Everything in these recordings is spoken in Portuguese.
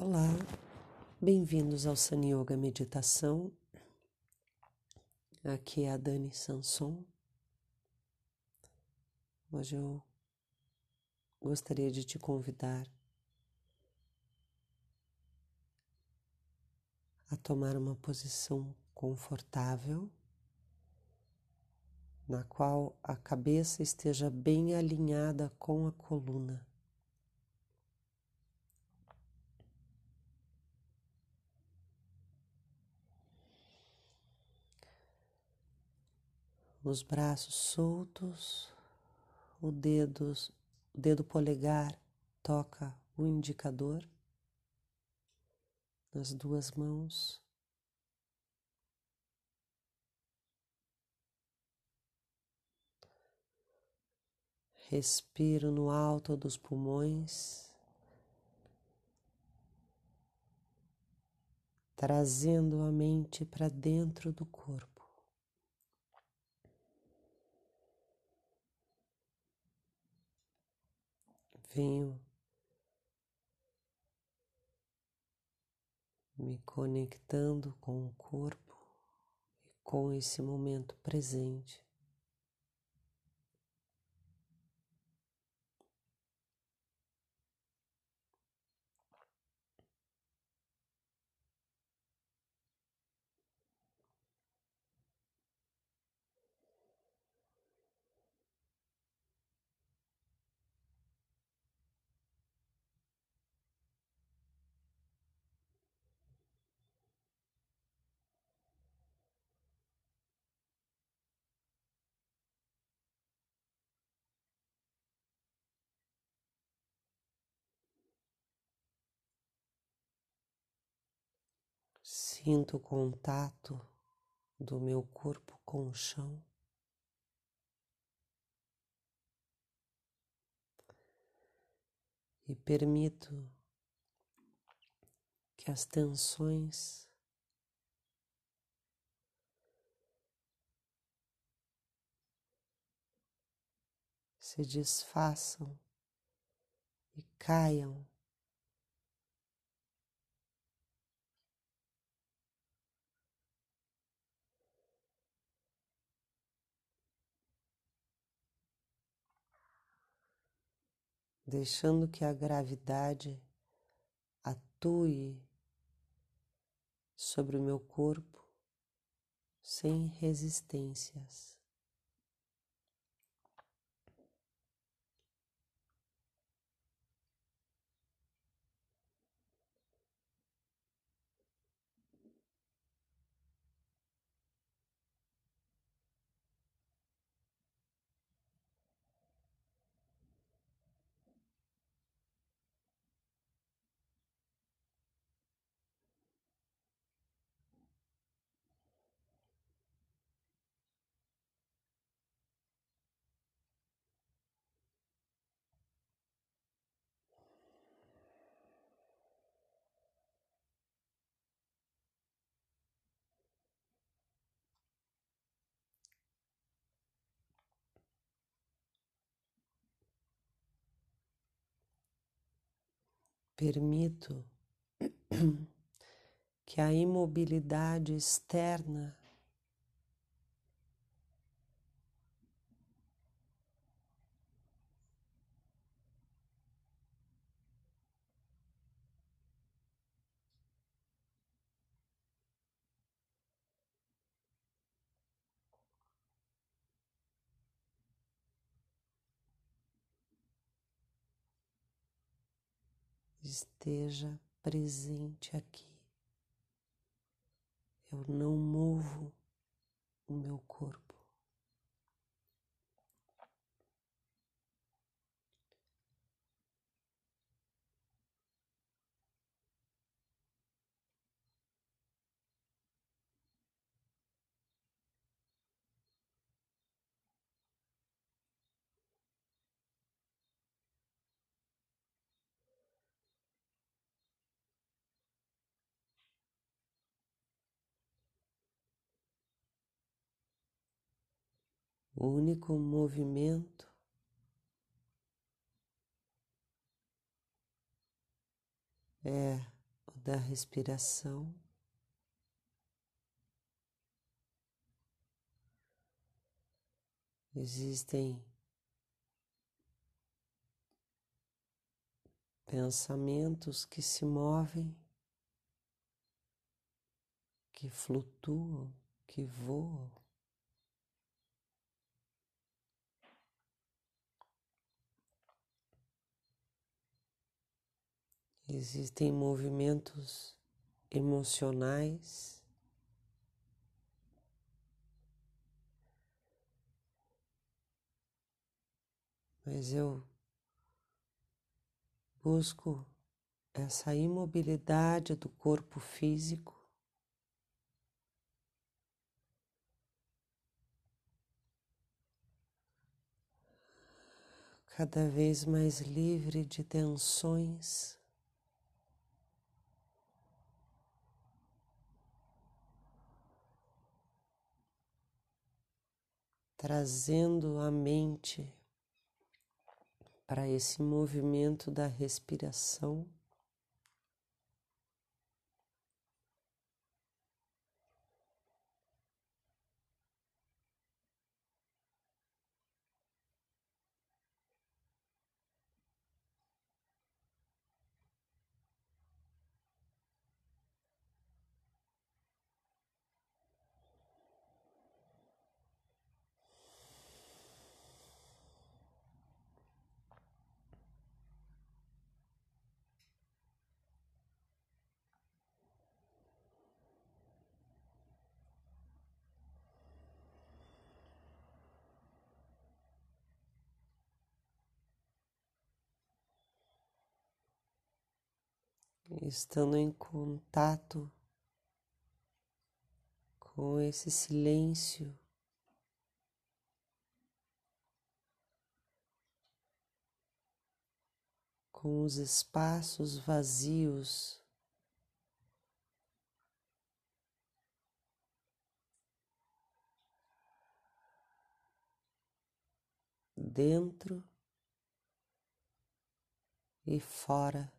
Olá, bem-vindos ao Sun Yoga Meditação. Aqui é a Dani Sanson. Hoje eu gostaria de te convidar a tomar uma posição confortável, na qual a cabeça esteja bem alinhada com a coluna. Os braços soltos, o dedo, o dedo polegar toca o indicador nas duas mãos. Respiro no alto dos pulmões, trazendo a mente para dentro do corpo. Venho me conectando com o corpo e com esse momento presente. Sinto o contato do meu corpo com o chão. E permito que as tensões se desfaçam e caiam deixando que a gravidade atue sobre o meu corpo sem resistências. Permito que a imobilidade externa esteja presente aqui. Eu não movo o meu corpo. O único movimento é da respiração. Existem pensamentos que se movem, que flutuam, que voam. Existem movimentos emocionais mas eu busco essa imobilidade do corpo físico. Cada vez mais livre de tensões. Trazendo a mente para esse movimento da respiração. Estando em contato com esse silêncio. Com os espaços vazios dentro e fora.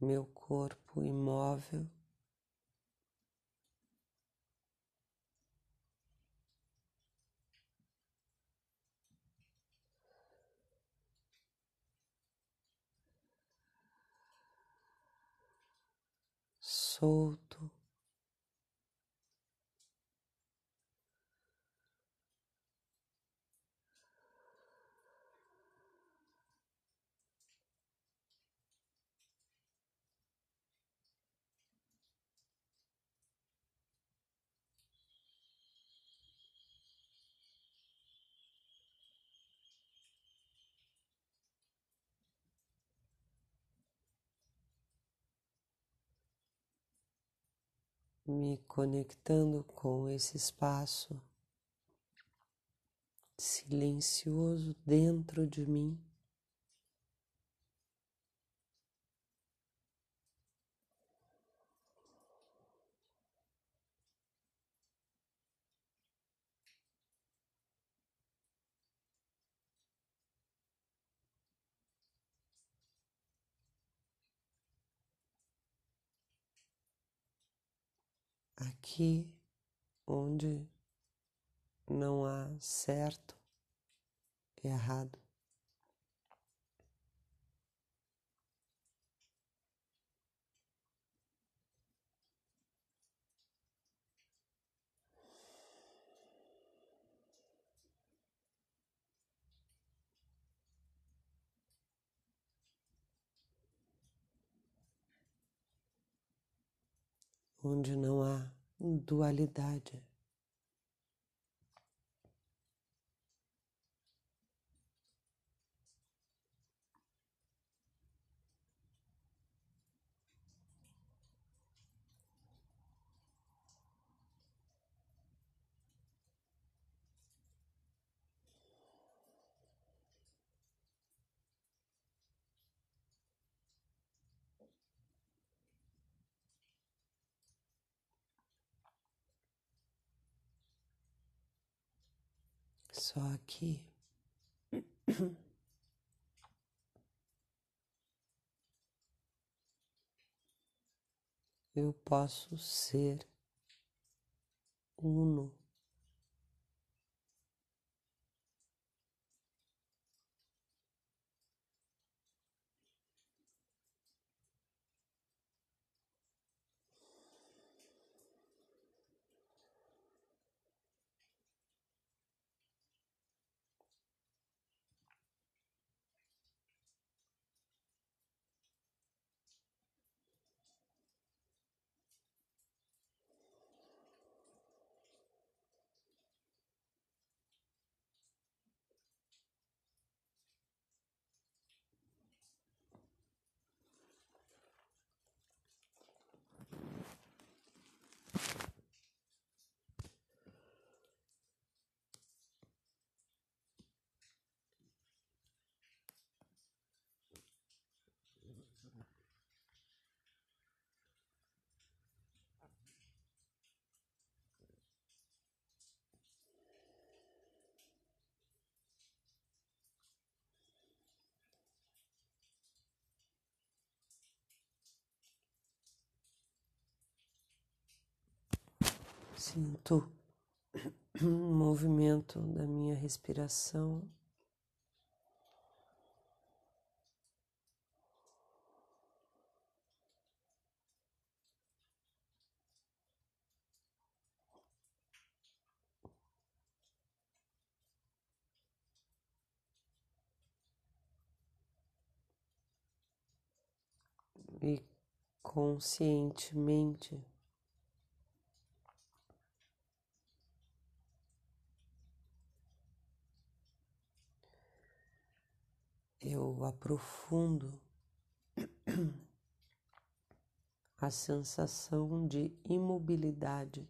Meu corpo imóvel. Solto. Me conectando com esse espaço silencioso dentro de mim. Aqui onde não há certo e errado. Onde não há dualidade. Só aqui. Eu posso ser uno. Sinto o movimento da minha respiração. E conscientemente eu aprofundo a sensação de imobilidade.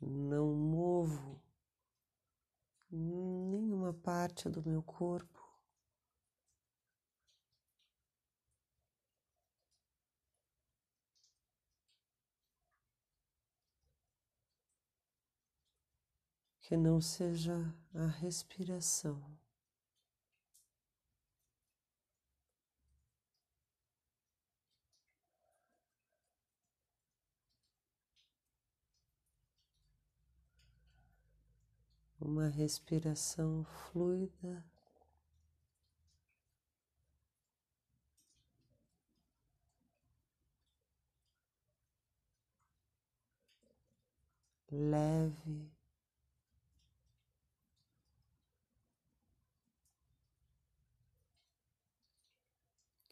Não movo nenhuma parte do meu corpo. Que não seja a respiração. Uma respiração fluida. Leve.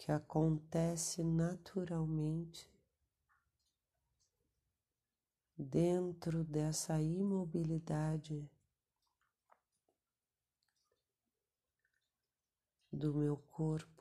Que acontece naturalmente dentro dessa imobilidade do meu corpo.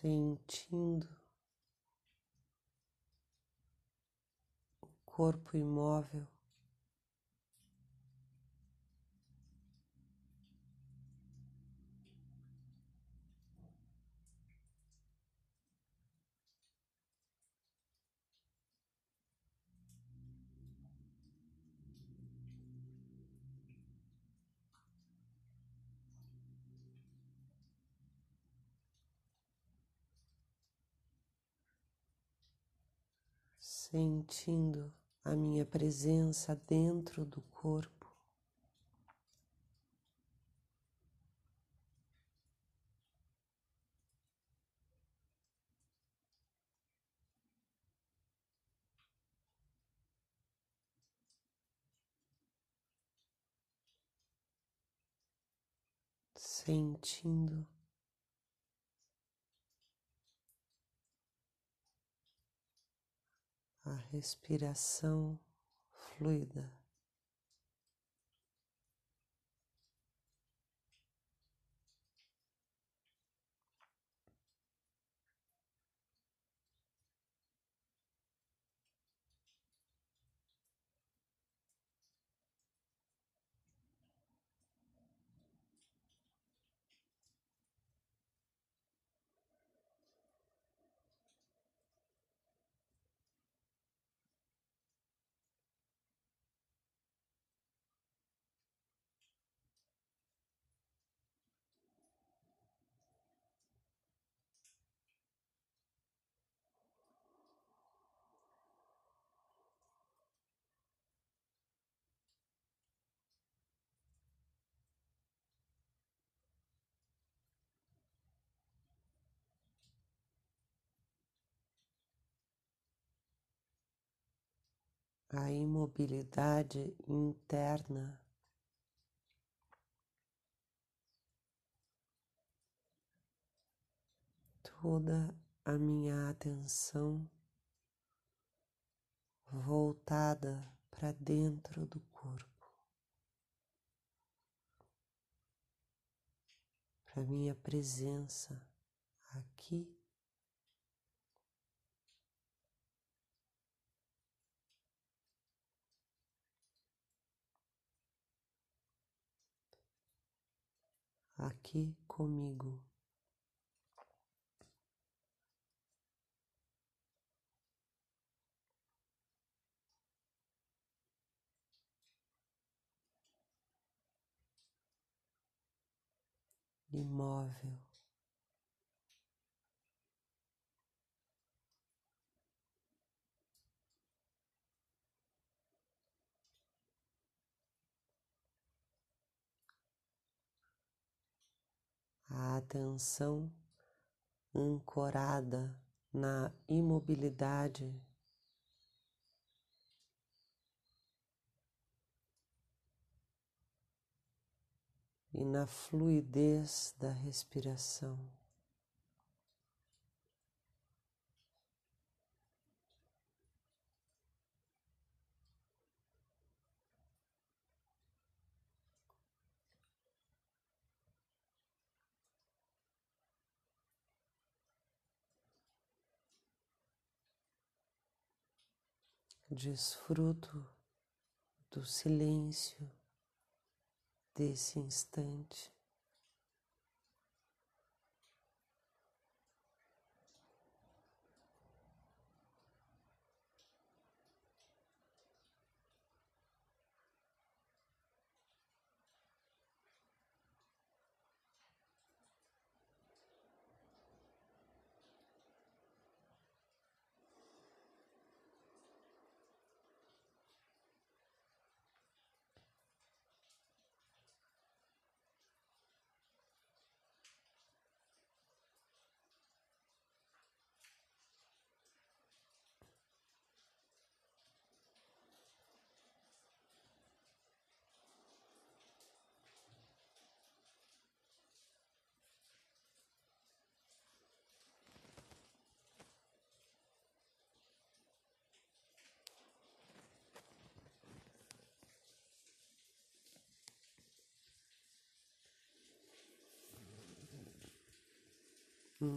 Sentindo o corpo imóvel. Sentindo a minha presença dentro do corpo. Sentindo respiração fluida. A imobilidade interna. Toda a minha atenção voltada para dentro do corpo, para minha presença aqui aqui comigo. Imóvel. Atenção ancorada na imobilidade. E na fluidez da respiração. Desfruto do silêncio desse instante.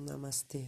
Namastê.